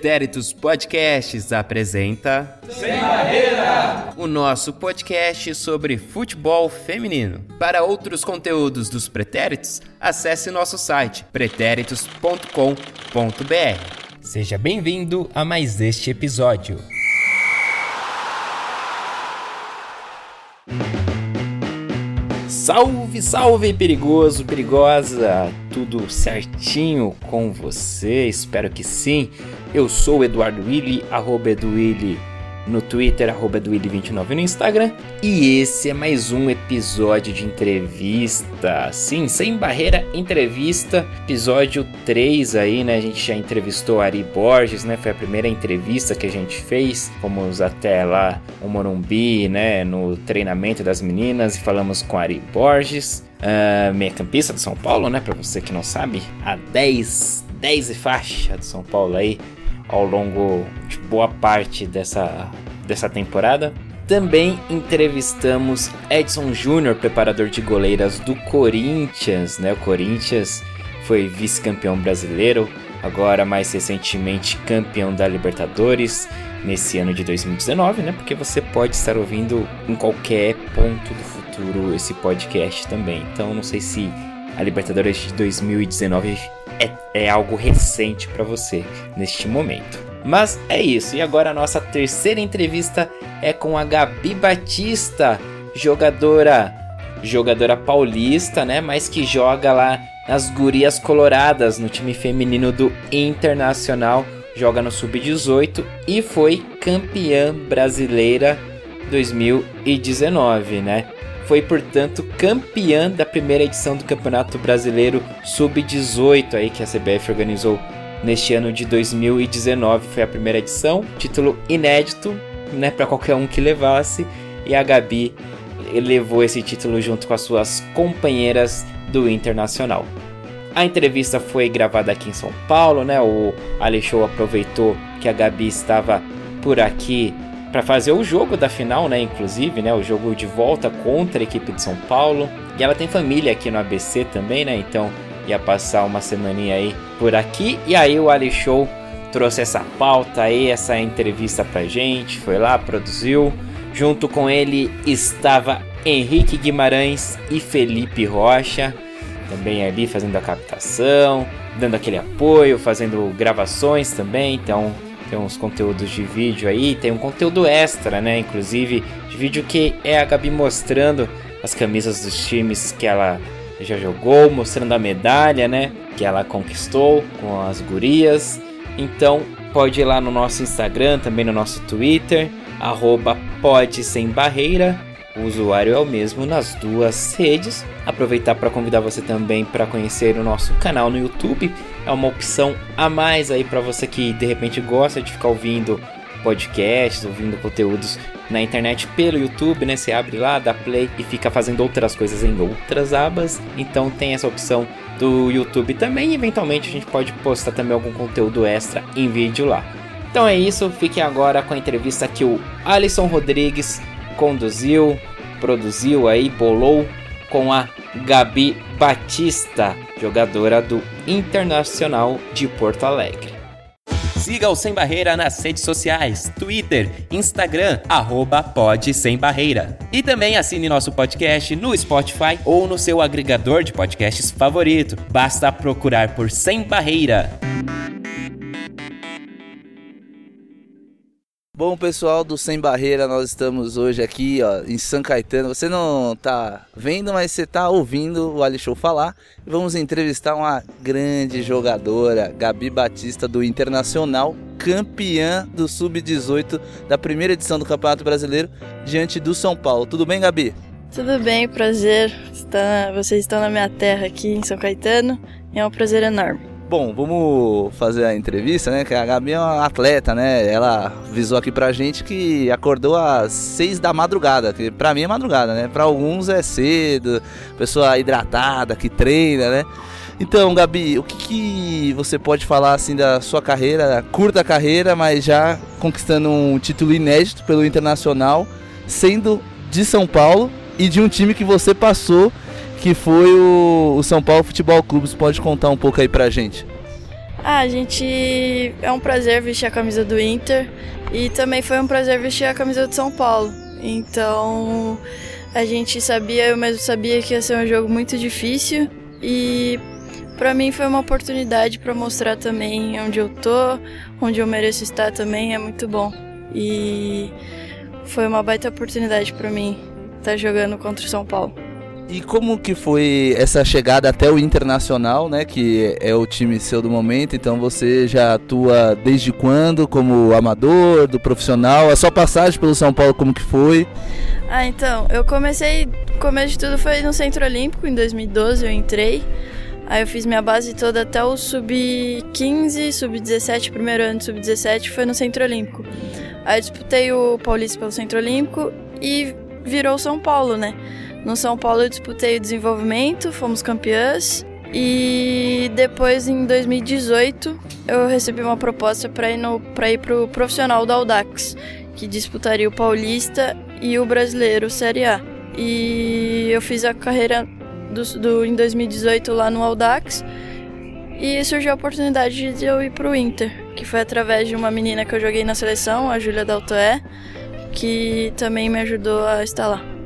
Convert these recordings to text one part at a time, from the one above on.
Pretéritos Podcasts apresenta Sem Barreira, o nosso podcast sobre futebol feminino. Para outros conteúdos dos Pretéritos, acesse nosso site pretéritos.com.br. Seja bem-vindo a mais este episódio. Salve, salve, perigoso, perigosa! Tudo certinho com você? Espero que sim. Eu sou o Eduardo Willi, arroba Eduwilli no Twitter, arroba Eduwilli29 no Instagram. E esse é mais um episódio de entrevista. Sim, sem barreira, entrevista. Episódio 3 aí, né? A gente já entrevistou Ari Borges, né? Foi a primeira entrevista que a gente fez. Fomos até lá o Morumbi, né? No treinamento das meninas e falamos com Ari Borges. Uh, meia campista de São Paulo, né? Pra você que não sabe, a 10, 10 e faixa de São Paulo aí ao longo de boa parte dessa, dessa temporada. Também entrevistamos Edson Júnior, preparador de goleiras do Corinthians, né? O Corinthians foi vice-campeão brasileiro, agora mais recentemente campeão da Libertadores nesse ano de 2019, né? Porque você pode estar ouvindo em qualquer ponto do futuro esse podcast também. Então não sei se a Libertadores de 2019 é, é algo recente para você neste momento. Mas é isso, e agora a nossa terceira entrevista é com a Gabi Batista, jogadora jogadora paulista, né, mas que joga lá nas Gurias Coloradas, no time feminino do Internacional, joga no sub-18 e foi campeã brasileira 2019, né? Foi, portanto, campeã da primeira edição do Campeonato Brasileiro Sub-18 aí que a CBF organizou neste ano de 2019. Foi a primeira edição, título inédito, né, para qualquer um que levasse, e a Gabi levou esse título junto com as suas companheiras do Internacional. A entrevista foi gravada aqui em São Paulo, né? O Alexou aproveitou que a Gabi estava por aqui para fazer o jogo da final, né? Inclusive, né? O jogo de volta contra a equipe de São Paulo. E ela tem família aqui no ABC também, né? Então ia passar uma semaninha aí por aqui. E aí o Ali Show trouxe essa pauta aí, essa entrevista pra gente. Foi lá, produziu. Junto com ele estava Henrique Guimarães e Felipe Rocha. Também ali fazendo a captação, dando aquele apoio, fazendo gravações também. Então tem uns conteúdos de vídeo aí, tem um conteúdo extra, né? Inclusive, de vídeo que é a Gabi mostrando as camisas dos times que ela já jogou, mostrando a medalha, né? Que ela conquistou com as gurias. Então, pode ir lá no nosso Instagram, também no nosso Twitter, arroba pode sem barreira o usuário é o mesmo nas duas redes. Aproveitar para convidar você também para conhecer o nosso canal no YouTube. É uma opção a mais aí para você que de repente gosta de ficar ouvindo podcasts, ouvindo conteúdos na internet pelo YouTube, né? Você abre lá, dá play e fica fazendo outras coisas em outras abas. Então tem essa opção do YouTube também. Eventualmente a gente pode postar também algum conteúdo extra em vídeo lá. Então é isso, fiquem agora com a entrevista que o Alisson Rodrigues conduziu, produziu aí, bolou com a Gabi Batista, jogadora do Internacional de Porto Alegre. Siga o Sem Barreira nas redes sociais, Twitter, Instagram, arroba Pod Sem Barreira. E também assine nosso podcast no Spotify ou no seu agregador de podcasts favorito. Basta procurar por Sem Barreira. Bom, pessoal do Sem Barreira, nós estamos hoje aqui ó, em São Caetano. Você não tá vendo, mas você tá ouvindo o Ali Show falar. Vamos entrevistar uma grande jogadora, Gabi Batista, do Internacional, campeã do Sub-18 da primeira edição do Campeonato Brasileiro, diante do São Paulo. Tudo bem, Gabi? Tudo bem, prazer. Está, vocês estão na minha terra aqui em São Caetano. É um prazer enorme. Bom, vamos fazer a entrevista, né? Que a Gabi é uma atleta, né? Ela avisou aqui pra gente que acordou às seis da madrugada, que pra mim é madrugada, né? Pra alguns é cedo, pessoa hidratada, que treina, né? Então, Gabi, o que, que você pode falar assim da sua carreira, curta carreira, mas já conquistando um título inédito pelo Internacional, sendo de São Paulo e de um time que você passou que foi o, o São Paulo Futebol Clube. Você pode contar um pouco aí pra gente? Ah, a gente. É um prazer vestir a camisa do Inter e também foi um prazer vestir a camisa do São Paulo. Então a gente sabia, eu mesmo sabia que ia ser um jogo muito difícil e para mim foi uma oportunidade para mostrar também onde eu tô, onde eu mereço estar também, é muito bom. E foi uma baita oportunidade para mim estar jogando contra o São Paulo. E como que foi essa chegada até o Internacional, né, que é o time seu do momento? Então você já atua desde quando como amador, do profissional? A sua passagem pelo São Paulo como que foi? Ah, então, eu comecei, começo de tudo foi no Centro Olímpico em 2012, eu entrei. Aí eu fiz minha base toda até o sub-15, sub-17, primeiro ano sub-17 foi no Centro Olímpico. Aí disputei o Paulista pelo Centro Olímpico e virou São Paulo, né? No São Paulo eu disputei o desenvolvimento, fomos campeãs. E depois, em 2018, eu recebi uma proposta para ir, no, ir pro profissional da Audax, que disputaria o Paulista e o Brasileiro Série A. E eu fiz a carreira do, do, em 2018 lá no Audax. E surgiu a oportunidade de eu ir pro Inter, que foi através de uma menina que eu joguei na seleção, a Júlia Daltoé, que também me ajudou a estar lá.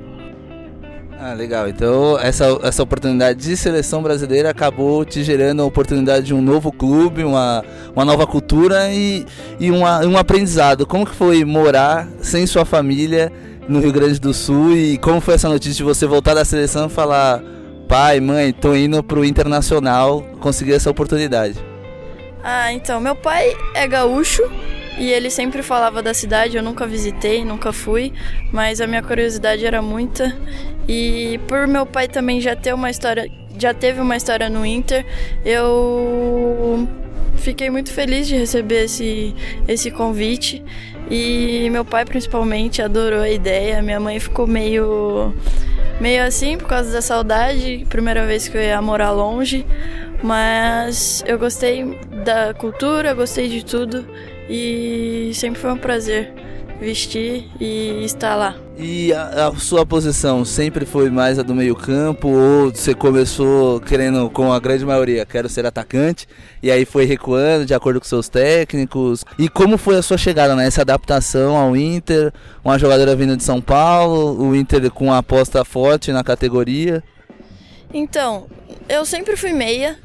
Ah, legal. Então, essa, essa oportunidade de seleção brasileira acabou te gerando a oportunidade de um novo clube, uma, uma nova cultura e, e uma, um aprendizado. Como que foi morar sem sua família no Rio Grande do Sul e como foi essa notícia de você voltar da seleção e falar pai, mãe, tô indo pro Internacional conseguir essa oportunidade? Ah, então, meu pai é gaúcho, e ele sempre falava da cidade, eu nunca visitei, nunca fui, mas a minha curiosidade era muita. E por meu pai também já ter uma história, já teve uma história no Inter, eu fiquei muito feliz de receber esse, esse convite. E meu pai principalmente adorou a ideia. Minha mãe ficou meio meio assim por causa da saudade, primeira vez que eu ia morar longe, mas eu gostei da cultura, gostei de tudo e sempre foi um prazer vestir e estar lá. E a, a, sua posição sempre foi mais a do meio-campo ou você começou querendo, com a grande maioria, quero ser atacante e aí foi recuando de acordo com seus técnicos? E como foi a sua chegada, né? Essa adaptação ao Inter, uma jogadora vindo de São Paulo, o Inter com uma aposta forte na categoria? Então, eu sempre fui meia,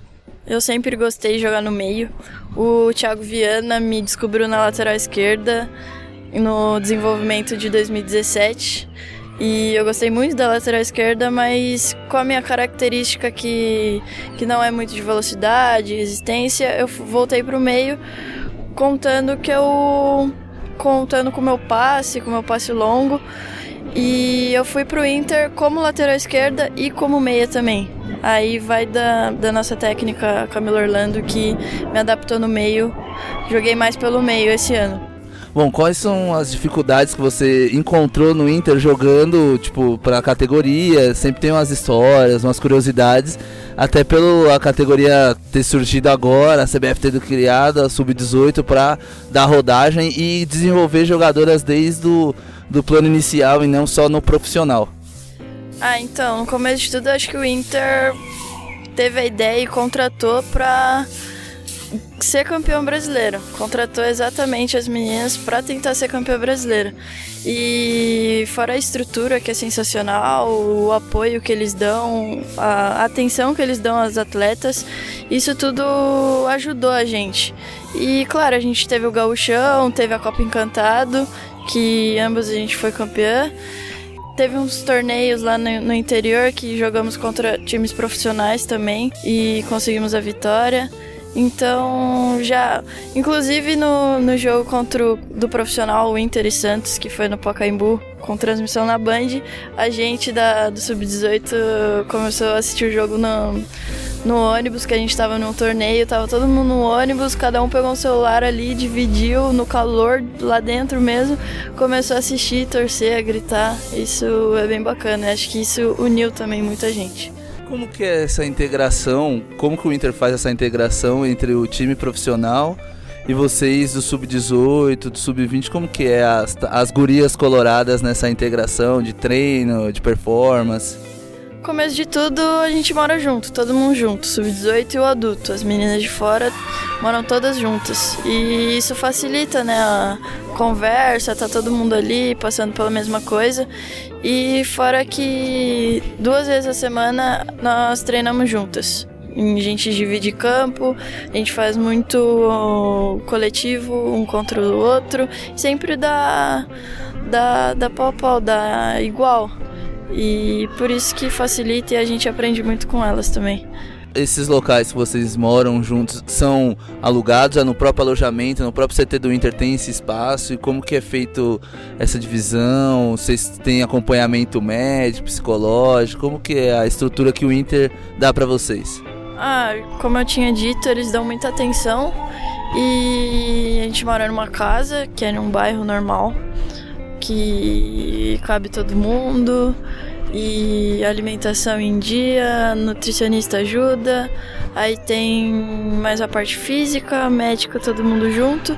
eu sempre gostei de jogar no meio. O Thiago Viana me descobriu na lateral esquerda no desenvolvimento de 2017. E eu gostei muito da lateral esquerda, mas com a minha característica que, que não é muito de velocidade, resistência, eu voltei para o meio contando que eu contando com o meu passe, com o meu passe longo. E eu fui para o Inter como lateral esquerda e como meia também. Aí vai da, da nossa técnica Camila Orlando que me adaptou no meio. Joguei mais pelo meio esse ano. Bom, quais são as dificuldades que você encontrou no Inter jogando, tipo, para a categoria? Sempre tem umas histórias, umas curiosidades, até pela categoria ter surgido agora, a CBF ter criado a sub-18 para dar rodagem e desenvolver jogadoras desde o do plano inicial e não só no profissional. Ah, então, no começo de tudo, acho que o Inter teve a ideia e contratou para ser campeão brasileiro. Contratou exatamente as meninas para tentar ser campeão brasileiro. E fora a estrutura que é sensacional, o apoio que eles dão, a atenção que eles dão às atletas, isso tudo ajudou a gente. E claro, a gente teve o Gauchão, teve a Copa Encantado, que ambas a gente foi campeã teve uns torneios lá no, no, interior que jogamos contra times profissionais também e conseguimos a vitória. Então, já. Inclusive no, no jogo contra o do profissional Inter e Santos, que foi no Pacaembu, com transmissão na Band, a gente da, do Sub-18 começou a assistir o jogo no, no ônibus, que a gente tava num torneio, tava todo mundo no ônibus, cada um pegou um celular ali, dividiu no calor lá dentro mesmo, começou a assistir, torcer, a gritar. Isso é bem bacana, acho que isso uniu também muita gente. Como que é essa integração? Como que o Inter faz essa integração entre o time profissional e vocês do sub-18, do sub-20? Como que é as, as gurias coloradas nessa integração de treino, de performance? Começo de tudo, a gente mora junto, todo mundo junto, sub-18 e o adulto. As meninas de fora moram todas juntas. E isso facilita, né, a conversa, tá todo mundo ali passando pela mesma coisa. E fora que duas vezes a semana nós treinamos juntas. A gente divide campo, a gente faz muito coletivo um contra o outro, sempre dá, dá, dá pau pau, dá igual. E por isso que facilita e a gente aprende muito com elas também. Esses locais que vocês moram juntos são alugados, é no próprio alojamento, no próprio CT do Inter tem esse espaço e como que é feito essa divisão? Vocês têm acompanhamento médico, psicológico? Como que é a estrutura que o Inter dá para vocês? Ah, como eu tinha dito, eles dão muita atenção e a gente mora numa casa que é num bairro normal que cabe todo mundo. E alimentação em dia, nutricionista ajuda, aí tem mais a parte física, médica, todo mundo junto.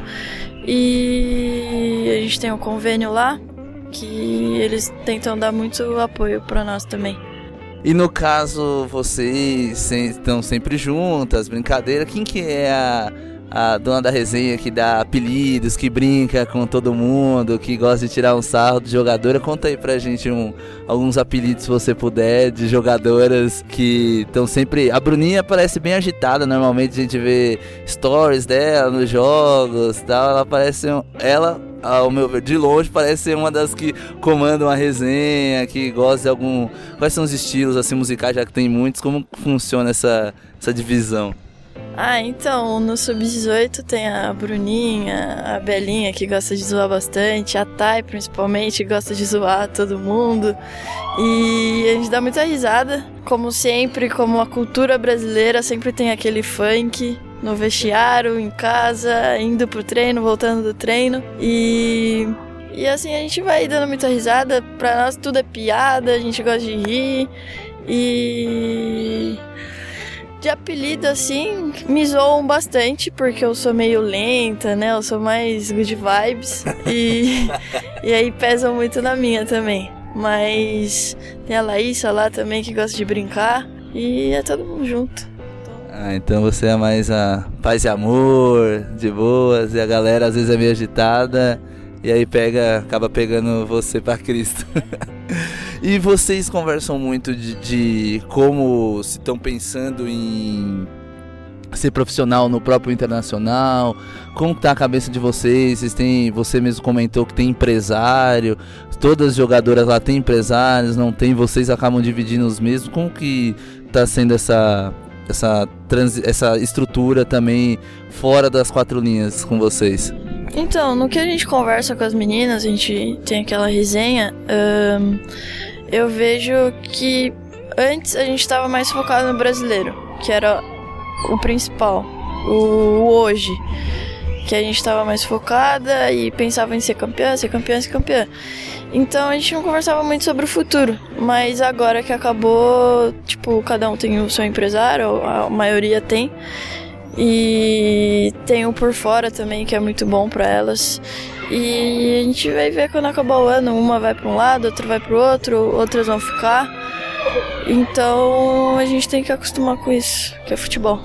E a gente tem um convênio lá que eles tentam dar muito apoio para nós também. E no caso, vocês estão sempre juntas, brincadeira, quem que é a a dona da resenha que dá apelidos, que brinca com todo mundo, que gosta de tirar um sarro de jogadora. Conta aí pra gente um, alguns apelidos, se você puder, de jogadoras que estão sempre. A Bruninha parece bem agitada, normalmente a gente vê stories dela nos jogos tal. Ela parece. Ela ao meu ver, de longe parece ser uma das que comandam a resenha, que gosta de algum. Quais são os estilos assim musicais, já que tem muitos? Como funciona essa, essa divisão? Ah, então, no Sub-18 tem a Bruninha, a Belinha, que gosta de zoar bastante, a Thay, principalmente, gosta de zoar todo mundo. E a gente dá muita risada. Como sempre, como a cultura brasileira, sempre tem aquele funk no vestiário, em casa, indo pro treino, voltando do treino. E e assim a gente vai dando muita risada. Pra nós tudo é piada, a gente gosta de rir. E de apelido, assim, me zoam bastante, porque eu sou meio lenta, né? Eu sou mais good vibes. e, e aí pesam muito na minha também. Mas tem a Laísa lá também que gosta de brincar. E é todo mundo junto. Ah, então você é mais a paz e amor, de boas, e a galera às vezes é meio agitada, e aí pega, acaba pegando você para Cristo. E vocês conversam muito de, de como se estão pensando em ser profissional no próprio internacional? Como está a cabeça de vocês? Vocês têm, você mesmo comentou que tem empresário, todas as jogadoras lá têm empresários, não tem, vocês acabam dividindo os mesmos. Como que está sendo essa essa trans, essa estrutura também fora das quatro linhas com vocês? Então, no que a gente conversa com as meninas, a gente tem aquela resenha. Eu vejo que antes a gente estava mais focado no brasileiro, que era o principal, o hoje. Que a gente estava mais focada e pensava em ser campeã, ser campeã, ser campeã. Então a gente não conversava muito sobre o futuro. Mas agora que acabou, tipo, cada um tem o seu empresário, a maioria tem. E tem o por fora também, que é muito bom para elas. E a gente vai ver quando acabar o ano, uma vai para um lado, outra vai para o outro, outras vão ficar. Então a gente tem que acostumar com isso, que é futebol.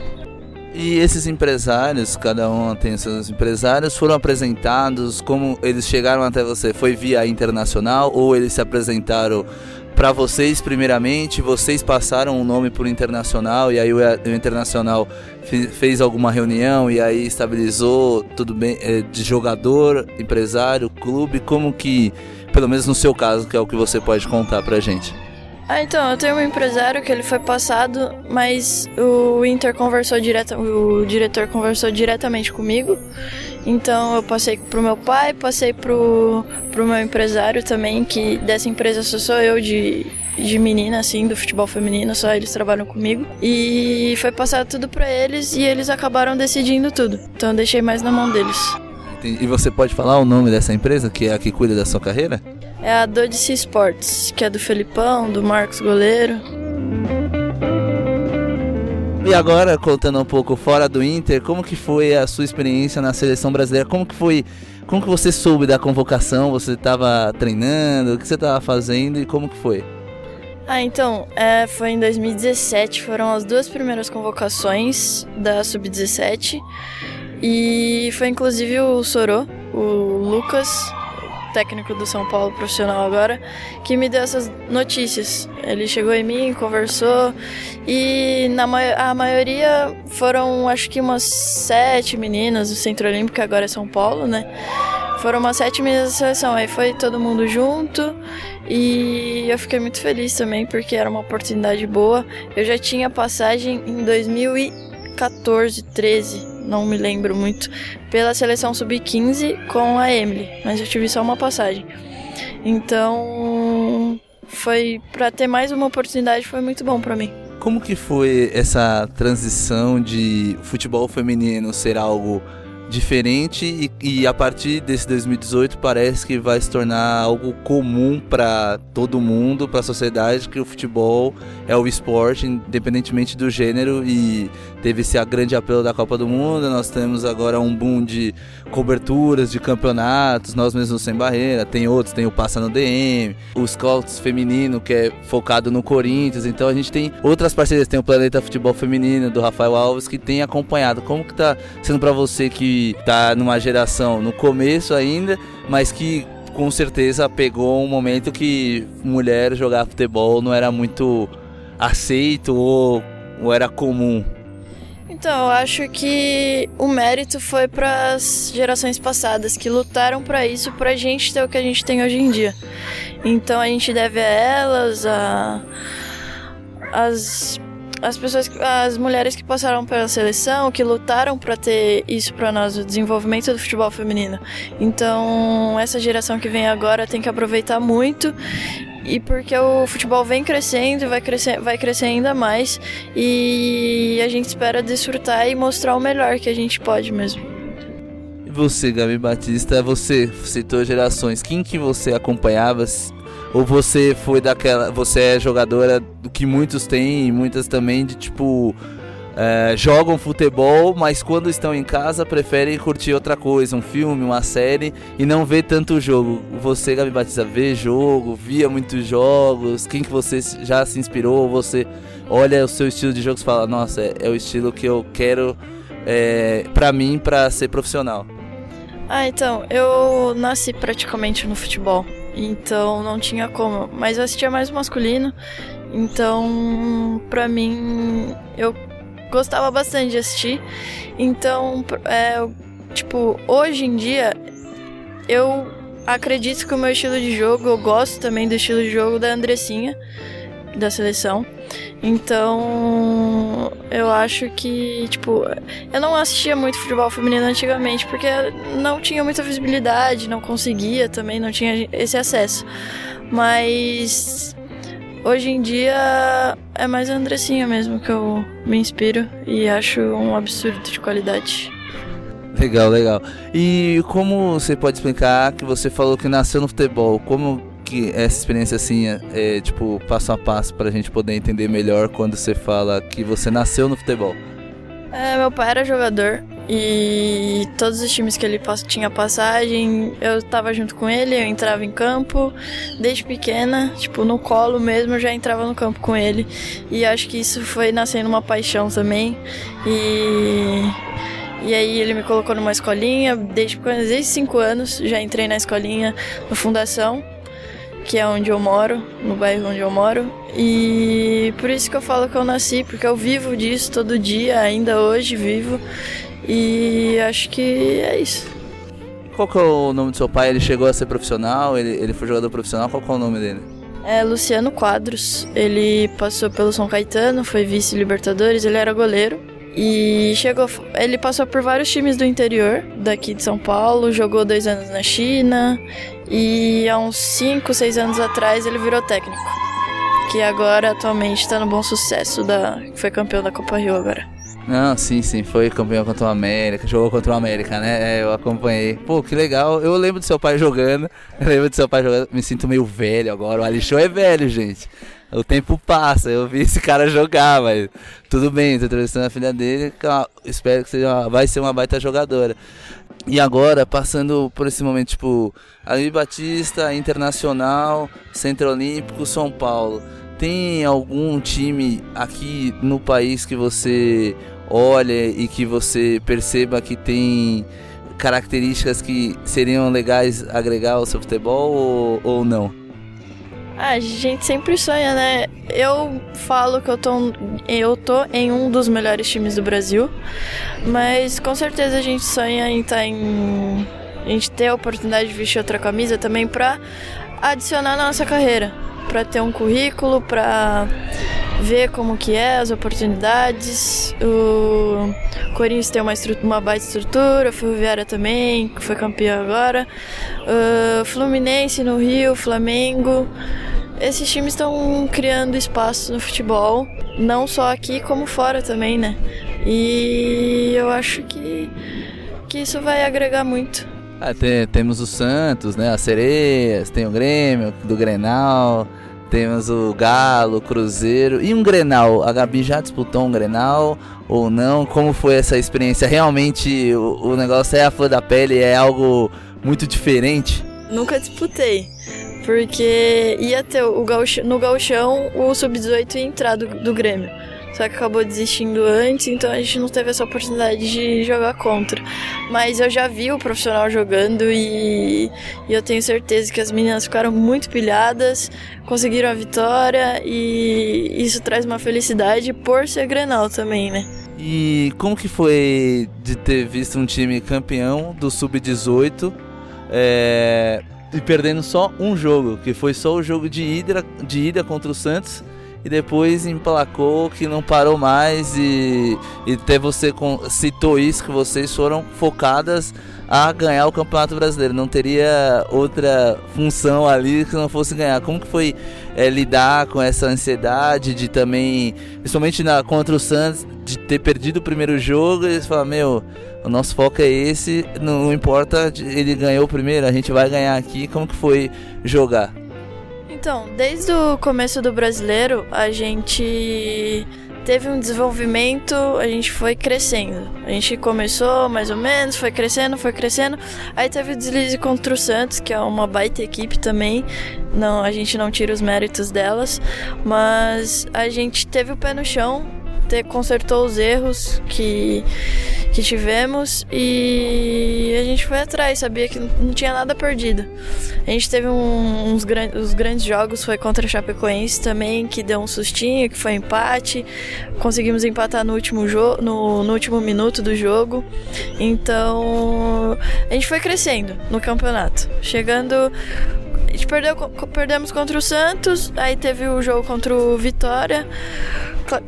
E esses empresários, cada um tem seus empresários, foram apresentados, como eles chegaram até você? Foi via internacional ou eles se apresentaram para vocês primeiramente, vocês passaram o nome por internacional e aí o, o internacional fez alguma reunião e aí estabilizou tudo bem é, de jogador, empresário, clube, como que, pelo menos no seu caso, que é o que você pode contar pra gente. Ah, então, eu tenho um empresário que ele foi passado, mas o Inter conversou direto, o diretor conversou diretamente comigo. Então eu passei pro meu pai, passei pro, pro meu empresário também, que dessa empresa só sou eu de, de menina, assim, do futebol feminino, só eles trabalham comigo. E foi passado tudo para eles e eles acabaram decidindo tudo. Então eu deixei mais na mão deles. E você pode falar o nome dessa empresa, que é a que cuida da sua carreira? É a Dodice Sports, que é do Felipão, do Marcos Goleiro. E agora, contando um pouco fora do Inter, como que foi a sua experiência na seleção brasileira? Como que foi, como que você soube da convocação? Você estava treinando? O que você estava fazendo e como que foi? Ah, então, é, foi em 2017, foram as duas primeiras convocações da Sub-17. E foi inclusive o Sorô, o Lucas, técnico do São Paulo profissional agora, que me deu essas notícias. Ele chegou em mim, conversou e na a maioria foram acho que umas sete meninas do Centro Olímpico, que agora é São Paulo, né? Foram umas sete meninas da seleção, aí foi todo mundo junto e eu fiquei muito feliz também porque era uma oportunidade boa. Eu já tinha passagem em 2014, 13, não me lembro muito, pela seleção sub-15 com a Emily, mas eu tive só uma passagem. Então, foi para ter mais uma oportunidade foi muito bom para mim. Como que foi essa transição de futebol feminino ser algo diferente e, e, a partir desse 2018 parece que vai se tornar algo comum para todo mundo, para a sociedade, que o futebol é o esporte, independentemente do gênero e teve esse grande apelo da Copa do Mundo, nós temos agora um boom de coberturas de campeonatos, nós mesmos sem barreira, tem outros, tem o Passa no DM, o Scouts feminino que é focado no Corinthians, então a gente tem outras parcerias, tem o Planeta Futebol Feminino do Rafael Alves que tem acompanhado. Como que tá sendo para você que tá numa geração no começo ainda, mas que com certeza pegou um momento que mulher jogar futebol não era muito aceito ou, ou era comum. Então, eu acho que o mérito foi para as gerações passadas que lutaram para isso, para a gente ter o que a gente tem hoje em dia. Então, a gente deve a elas, a as as pessoas, as mulheres que passaram pela seleção, que lutaram para ter isso para nós, o desenvolvimento do futebol feminino. Então, essa geração que vem agora tem que aproveitar muito e porque o futebol vem crescendo e vai crescer, vai crescer ainda mais e a gente espera desfrutar e mostrar o melhor que a gente pode mesmo. E você, Gabi Batista, você citou gerações, quem que você acompanhava ou você foi daquela. Você é jogadora do que muitos têm, e muitas também, de tipo. É, jogam futebol, mas quando estão em casa preferem curtir outra coisa, um filme, uma série e não vê tanto jogo. Você, Gabi Batista, vê jogo, via muitos jogos, quem que você já se inspirou? Você olha o seu estilo de jogos e fala, nossa, é, é o estilo que eu quero é, pra mim pra ser profissional. Ah, então, eu nasci praticamente no futebol. Então não tinha como. Mas eu assistia mais masculino. Então, pra mim, eu gostava bastante de assistir. Então, é, tipo, hoje em dia, eu acredito que o meu estilo de jogo, eu gosto também do estilo de jogo da Andressinha, da seleção. Então, eu acho que, tipo, eu não assistia muito futebol feminino antigamente porque não tinha muita visibilidade, não conseguia também, não tinha esse acesso. Mas hoje em dia é mais a Andressinha mesmo que eu me inspiro e acho um absurdo de qualidade. Legal, legal. E como você pode explicar que você falou que nasceu no futebol? Como que essa experiência assim é, é, tipo passo a passo para a gente poder entender melhor quando você fala que você nasceu no futebol? É, meu pai era jogador e todos os times que ele tinha passagem, eu estava junto com ele, eu entrava em campo desde pequena, tipo no colo mesmo, eu já entrava no campo com ele. E acho que isso foi nascendo uma paixão também. E e aí ele me colocou numa escolinha, desde, desde 5 anos já entrei na escolinha no Fundação que é onde eu moro, no bairro onde eu moro. E por isso que eu falo que eu nasci, porque eu vivo disso todo dia, ainda hoje vivo. E acho que é isso. Qual que é o nome do seu pai? Ele chegou a ser profissional? Ele, ele foi jogador profissional? Qual que é o nome dele? É Luciano Quadros. Ele passou pelo São Caetano, foi vice-libertadores, ele era goleiro. E chegou. Ele passou por vários times do interior, daqui de São Paulo, jogou dois anos na China. E há uns 5, 6 anos atrás ele virou técnico. Que agora atualmente está no bom sucesso da. Foi campeão da Copa Rio agora. Não, sim, sim, foi campeão contra o América, jogou contra o América, né? É, eu acompanhei. Pô, que legal. Eu lembro do seu pai jogando. Eu lembro do seu pai jogando. Me sinto meio velho agora. O Alixô é velho, gente. O tempo passa, eu vi esse cara jogar, mas tudo bem, tô entrevistando a filha dele, espero que seja, vai ser uma baita jogadora. E agora, passando por esse momento, tipo, Ali Batista, Internacional, Centro Olímpico, São Paulo. tem algum time aqui no país que você olha e que você perceba que tem características que seriam legais agregar ao seu futebol ou, ou não? A gente sempre sonha, né? Eu falo que eu tô, eu tô em um dos melhores times do Brasil, mas com certeza a gente sonha em estar tá em. A gente ter a oportunidade de vestir outra camisa também pra adicionar na nossa carreira, pra ter um currículo, pra ver como que é as oportunidades. O Corinthians tem uma, uma baita estrutura, Ferroviária também, que foi campeã agora. O Fluminense no Rio, Flamengo. Esses times estão criando espaço no futebol, não só aqui como fora também, né? E eu acho que, que isso vai agregar muito. Ah, tem, temos o Santos, né? As Sereias, tem o Grêmio do Grenal. Temos o Galo, o Cruzeiro e um Grenal. A Gabi já disputou um Grenal ou não? Como foi essa experiência? Realmente o, o negócio é a flor da pele, é algo muito diferente? Nunca disputei, porque ia ter o gauchão, no gauchão o sub-18 ia entrar do, do Grêmio só que acabou desistindo antes, então a gente não teve essa oportunidade de jogar contra. Mas eu já vi o profissional jogando e, e eu tenho certeza que as meninas ficaram muito pilhadas, conseguiram a vitória e isso traz uma felicidade por ser Grenal também, né? E como que foi de ter visto um time campeão do Sub-18 é, e perdendo só um jogo, que foi só o jogo de ida, de ida contra o Santos e depois emplacou que não parou mais e, e até você citou isso que vocês foram focadas a ganhar o Campeonato Brasileiro. Não teria outra função ali que não fosse ganhar. Como que foi é, lidar com essa ansiedade de também, principalmente na, contra o Santos, de ter perdido o primeiro jogo e falam, meu, o nosso foco é esse, não importa, ele ganhou o primeiro, a gente vai ganhar aqui. Como que foi jogar? Então, desde o começo do brasileiro, a gente teve um desenvolvimento, a gente foi crescendo. A gente começou mais ou menos, foi crescendo, foi crescendo. Aí teve o deslize contra o Santos, que é uma baita equipe também. Não, a gente não tira os méritos delas, mas a gente teve o pé no chão, ter, consertou os erros que que tivemos e a gente foi atrás, sabia que não tinha nada perdido. A gente teve um, uns gran os grandes jogos, foi contra a Chapecoense também, que deu um sustinho, que foi empate. Conseguimos empatar no último, jogo no, no último minuto do jogo. Então a gente foi crescendo no campeonato. Chegando a gente perdeu, perdemos contra o Santos, aí teve o jogo contra o Vitória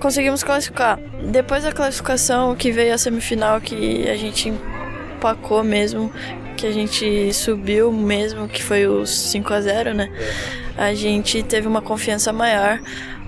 conseguimos classificar. Depois da classificação, que veio a semifinal, que a gente empacou mesmo, que a gente subiu mesmo, que foi os 5 a 0 né? A gente teve uma confiança maior,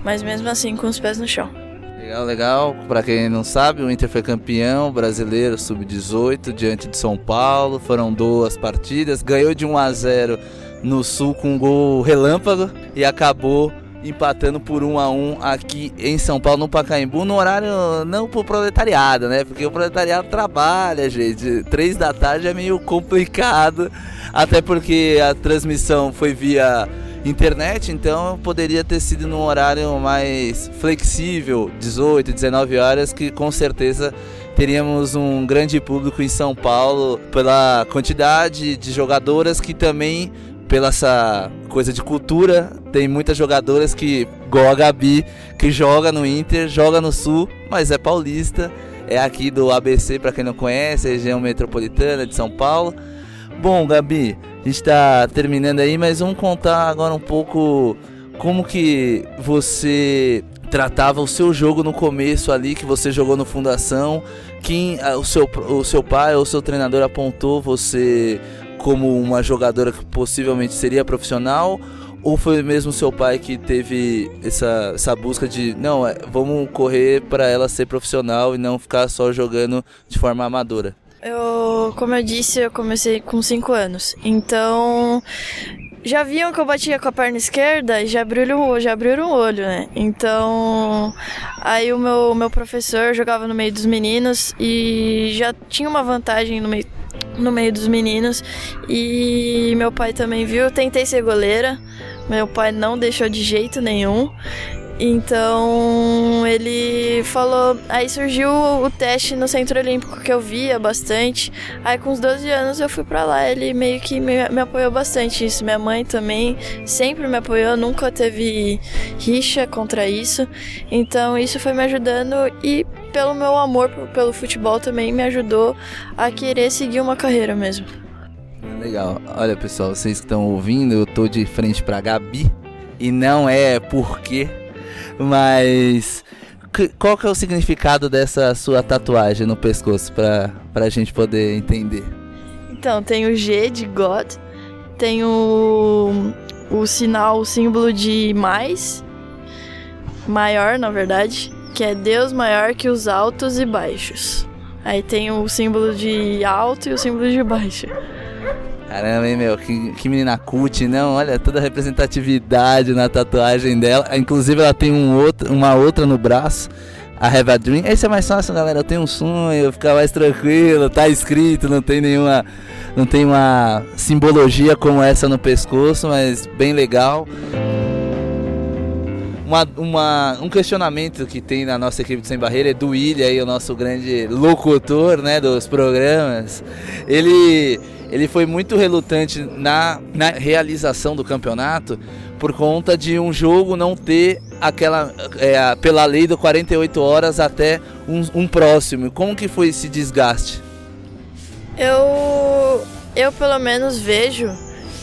mas mesmo assim com os pés no chão. Legal, legal. Para quem não sabe, o Inter foi campeão brasileiro sub-18 diante de São Paulo. Foram duas partidas, ganhou de 1 a 0 no Sul com um gol relâmpago e acabou empatando por um a um aqui em São Paulo, no Pacaembu, no horário não pro proletariado, né? Porque o proletariado trabalha, gente. Três da tarde é meio complicado, até porque a transmissão foi via internet, então poderia ter sido num horário mais flexível, 18, 19 horas, que com certeza teríamos um grande público em São Paulo pela quantidade de jogadoras que também pela essa coisa de cultura, tem muitas jogadoras que, igual a Gabi, que joga no Inter, joga no Sul, mas é paulista, é aqui do ABC, para quem não conhece, região metropolitana de São Paulo. Bom, Gabi, a gente está terminando aí, mas vamos contar agora um pouco como que você tratava o seu jogo no começo ali, que você jogou no Fundação, quem o seu, o seu pai ou o seu treinador apontou você como uma jogadora que possivelmente seria profissional? Ou foi mesmo seu pai que teve essa, essa busca de não, é, vamos correr para ela ser profissional e não ficar só jogando de forma amadora? Eu, como eu disse, eu comecei com 5 anos. Então, já viam que eu batia com a perna esquerda e já abriram, já abriram o olho, né? Então, aí o meu, meu professor jogava no meio dos meninos e já tinha uma vantagem no meio no meio dos meninos. E meu pai também viu. Eu tentei ser goleira, Meu pai não deixou de jeito nenhum. Então ele falou. Aí surgiu o teste no Centro Olímpico que eu via bastante. Aí com os 12 anos eu fui para lá. Ele meio que me, me, apoiou bastante isso. Minha mãe também sempre me apoiou, nunca teve rixa contra isso. Então isso foi me ajudando e pelo meu amor pelo futebol também me ajudou a querer seguir uma carreira mesmo. Legal. Olha pessoal, vocês que estão ouvindo, eu tô de frente pra Gabi. E não é porque mas qual que é o significado dessa sua tatuagem no pescoço para a gente poder entender? Então, tem o G de God, tem o, o sinal, o símbolo de mais, maior na verdade, que é Deus maior que os altos e baixos. Aí tem o símbolo de alto e o símbolo de baixo. Caramba, hein, meu? Que, que menina cult, não? Olha, toda a representatividade na tatuagem dela. Inclusive, ela tem um outro, uma outra no braço. A Have a Dream. Esse é mais fácil, galera. Eu tenho um sonho, ficar mais tranquilo. Tá escrito, não tem nenhuma. Não tem uma simbologia como essa no pescoço, mas bem legal. Uma, uma, um questionamento que tem na nossa equipe de Sem Barreira é do William, aí, o nosso grande locutor né, dos programas. Ele ele foi muito relutante na, na realização do campeonato por conta de um jogo não ter aquela é, pela lei do 48 horas até um, um, próximo. Como que foi esse desgaste? Eu eu pelo menos vejo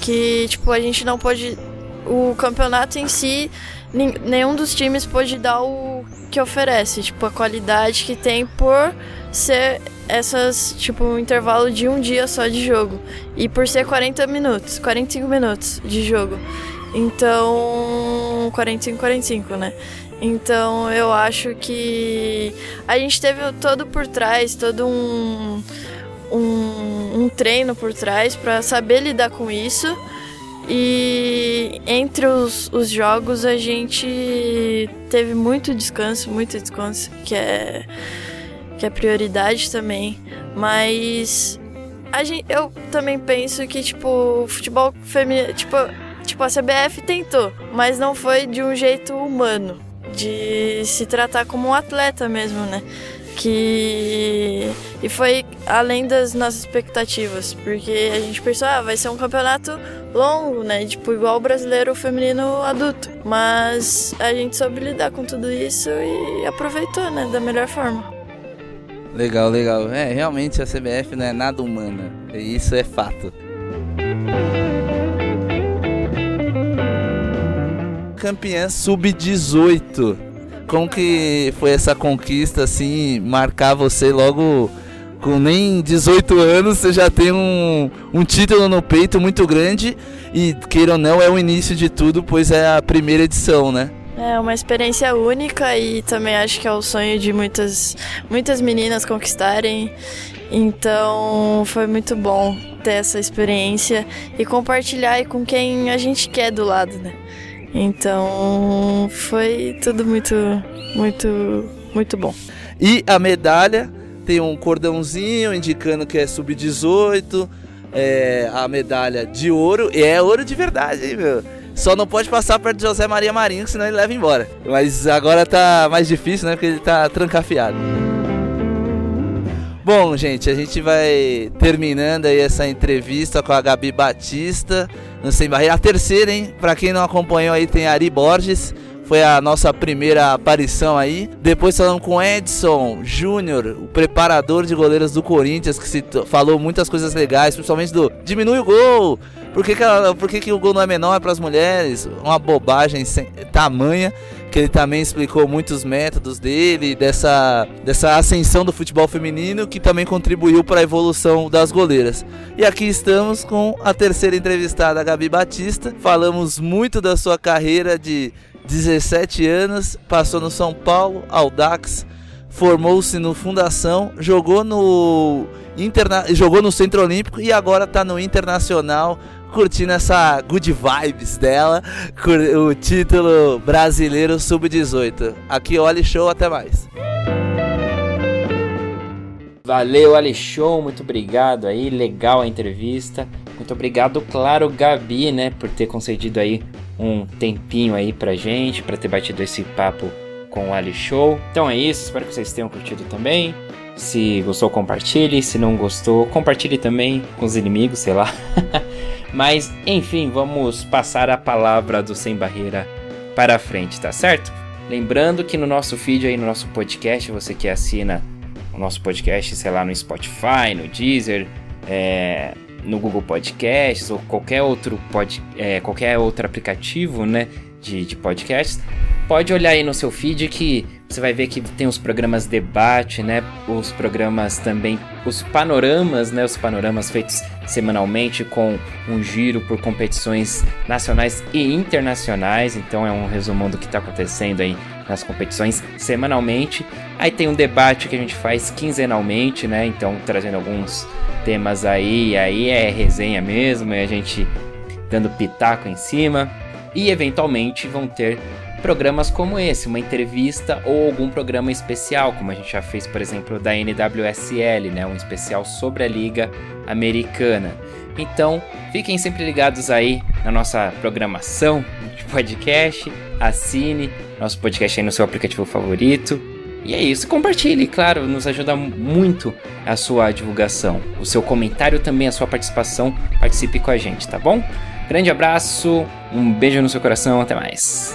que tipo a gente não pode o campeonato em si nenhum dos times pode dar o que oferece, tipo a qualidade que tem por ser essas, tipo, um intervalo de um dia só de jogo. E por ser 40 minutos, 45 minutos de jogo. Então, 45, 45, né? Então, eu acho que a gente teve todo por trás, todo um, um, um treino por trás para saber lidar com isso. E entre os, os jogos a gente teve muito descanso, muito descanso, que é que é prioridade também, mas a gente, eu também penso que tipo futebol feminino, tipo, tipo a CBF tentou, mas não foi de um jeito humano, de se tratar como um atleta mesmo, né? Que e foi além das nossas expectativas, porque a gente pensou, ah, vai ser um campeonato longo, né? Tipo, igual o brasileiro feminino adulto. Mas a gente soube lidar com tudo isso e aproveitou, né, da melhor forma. Legal, legal. É, realmente a CBF não é nada humana. Isso é fato. Campeã sub-18. Como que foi essa conquista assim, marcar você logo com nem 18 anos, você já tem um, um título no peito muito grande e queira ou não é o início de tudo, pois é a primeira edição, né? É uma experiência única e também acho que é o sonho de muitas, muitas meninas conquistarem. Então foi muito bom ter essa experiência e compartilhar com quem a gente quer do lado, né? Então foi tudo muito, muito, muito bom. E a medalha tem um cordãozinho indicando que é sub-18, é, a medalha de ouro, e é ouro de verdade, hein, meu? Só não pode passar perto de José Maria Marinho, senão ele leva embora. Mas agora tá mais difícil, né? Porque ele tá trancafiado. Bom, gente, a gente vai terminando aí essa entrevista com a Gabi Batista no Sem Barreira. A terceira, hein? Pra quem não acompanhou aí, tem Ari Borges. Foi a nossa primeira aparição aí. Depois falamos com Edson Júnior, o preparador de goleiros do Corinthians, que se falou muitas coisas legais, principalmente do diminui o gol, por que, que, ela, por que, que o gol não é menor para as mulheres? Uma bobagem sem tamanha. Que ele também explicou muitos métodos dele, dessa, dessa ascensão do futebol feminino, que também contribuiu para a evolução das goleiras. E aqui estamos com a terceira entrevistada, a Gabi Batista. Falamos muito da sua carreira de 17 anos, passou no São Paulo, Audax, formou-se no Fundação, jogou no Interna jogou no Centro Olímpico e agora está no Internacional curtindo essa good vibes dela, o título brasileiro sub-18. Aqui, olha show, até mais. Valeu, Alexon, muito obrigado aí, legal a entrevista. Muito obrigado, claro, Gabi, né, por ter concedido aí um tempinho aí pra gente, para ter batido esse papo com o Show. Então é isso, espero que vocês tenham curtido também. Se gostou, compartilhe. Se não gostou, compartilhe também com os inimigos, sei lá. Mas, enfim, vamos passar a palavra do Sem Barreira para frente, tá certo? Lembrando que no nosso feed aí, no nosso podcast, você que assina o nosso podcast, sei lá, no Spotify, no Deezer, é, no Google Podcasts ou qualquer outro, pod, é, qualquer outro aplicativo, né, de, de podcasts, pode olhar aí no seu feed que você vai ver que tem os programas debate, né? Os programas também, os panoramas, né? Os panoramas feitos semanalmente com um giro por competições nacionais e internacionais. Então é um resumão do que está acontecendo aí nas competições semanalmente. Aí tem um debate que a gente faz quinzenalmente, né? Então trazendo alguns temas aí, aí é resenha mesmo, é a gente dando pitaco em cima. E eventualmente vão ter programas como esse, uma entrevista ou algum programa especial, como a gente já fez, por exemplo, da NWSL, né, um especial sobre a Liga Americana. Então, fiquem sempre ligados aí na nossa programação de podcast, assine nosso podcast aí no seu aplicativo favorito. E é isso, compartilhe, claro, nos ajuda muito a sua divulgação. O seu comentário também, a sua participação, participe com a gente, tá bom? Grande abraço, um beijo no seu coração, até mais.